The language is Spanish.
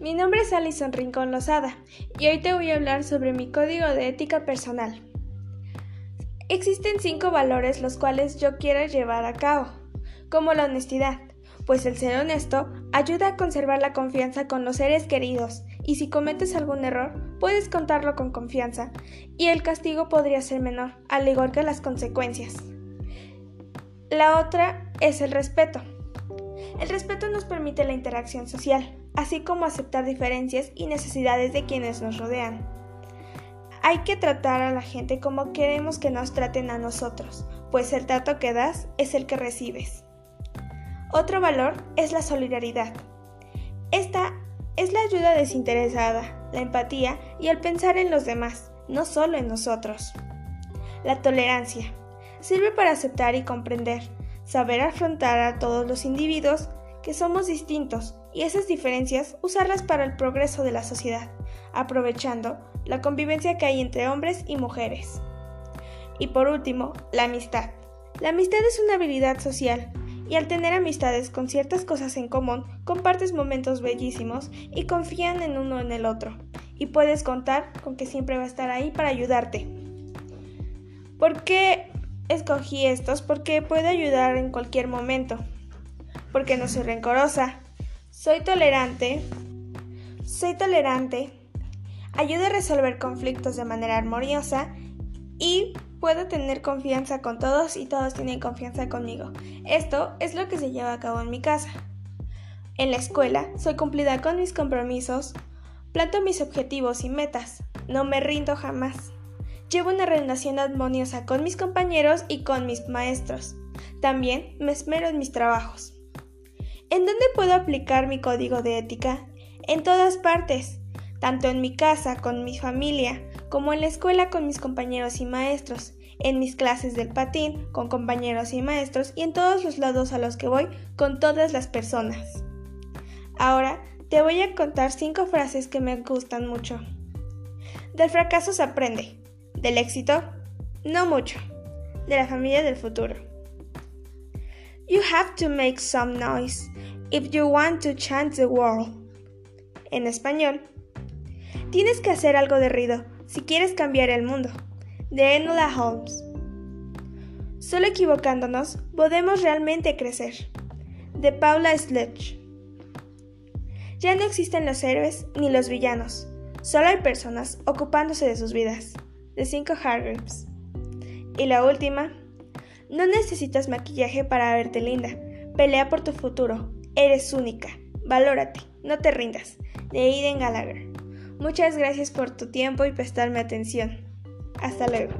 Mi nombre es Alison Rincón Lozada y hoy te voy a hablar sobre mi código de ética personal. Existen cinco valores los cuales yo quiero llevar a cabo, como la honestidad, pues el ser honesto ayuda a conservar la confianza con los seres queridos y si cometes algún error puedes contarlo con confianza y el castigo podría ser menor, al igual que las consecuencias. La otra es el respeto. El respeto nos permite la interacción social, así como aceptar diferencias y necesidades de quienes nos rodean. Hay que tratar a la gente como queremos que nos traten a nosotros, pues el trato que das es el que recibes. Otro valor es la solidaridad. Esta es la ayuda desinteresada, la empatía y el pensar en los demás, no solo en nosotros. La tolerancia sirve para aceptar y comprender, saber afrontar a todos los individuos que somos distintos y esas diferencias usarlas para el progreso de la sociedad, aprovechando la convivencia que hay entre hombres y mujeres. Y por último, la amistad. La amistad es una habilidad social y al tener amistades con ciertas cosas en común, compartes momentos bellísimos y confían en uno en el otro. Y puedes contar con que siempre va a estar ahí para ayudarte. ¿Por qué escogí estos? Porque puede ayudar en cualquier momento porque no soy rencorosa. Soy tolerante. Soy tolerante. Ayudo a resolver conflictos de manera armoniosa y puedo tener confianza con todos y todos tienen confianza conmigo. Esto es lo que se lleva a cabo en mi casa. En la escuela soy cumplida con mis compromisos, planto mis objetivos y metas, no me rindo jamás. Llevo una relación armoniosa con mis compañeros y con mis maestros. También me esmero en mis trabajos. ¿En dónde puedo aplicar mi código de ética? En todas partes, tanto en mi casa con mi familia, como en la escuela con mis compañeros y maestros, en mis clases del patín con compañeros y maestros y en todos los lados a los que voy con todas las personas. Ahora te voy a contar cinco frases que me gustan mucho. Del fracaso se aprende, del éxito, no mucho, de la familia del futuro. You have to make some noise if you want to change the world. En español, tienes que hacer algo de ruido si quieres cambiar el mundo. De Enola Holmes. Solo equivocándonos podemos realmente crecer. De Paula Sledge. Ya no existen los héroes ni los villanos, solo hay personas ocupándose de sus vidas. De 5 Hargreaves. Y la última, no necesitas maquillaje para verte linda. Pelea por tu futuro. Eres única. Valórate. No te rindas. De Aiden Gallagher. Muchas gracias por tu tiempo y prestarme atención. Hasta luego.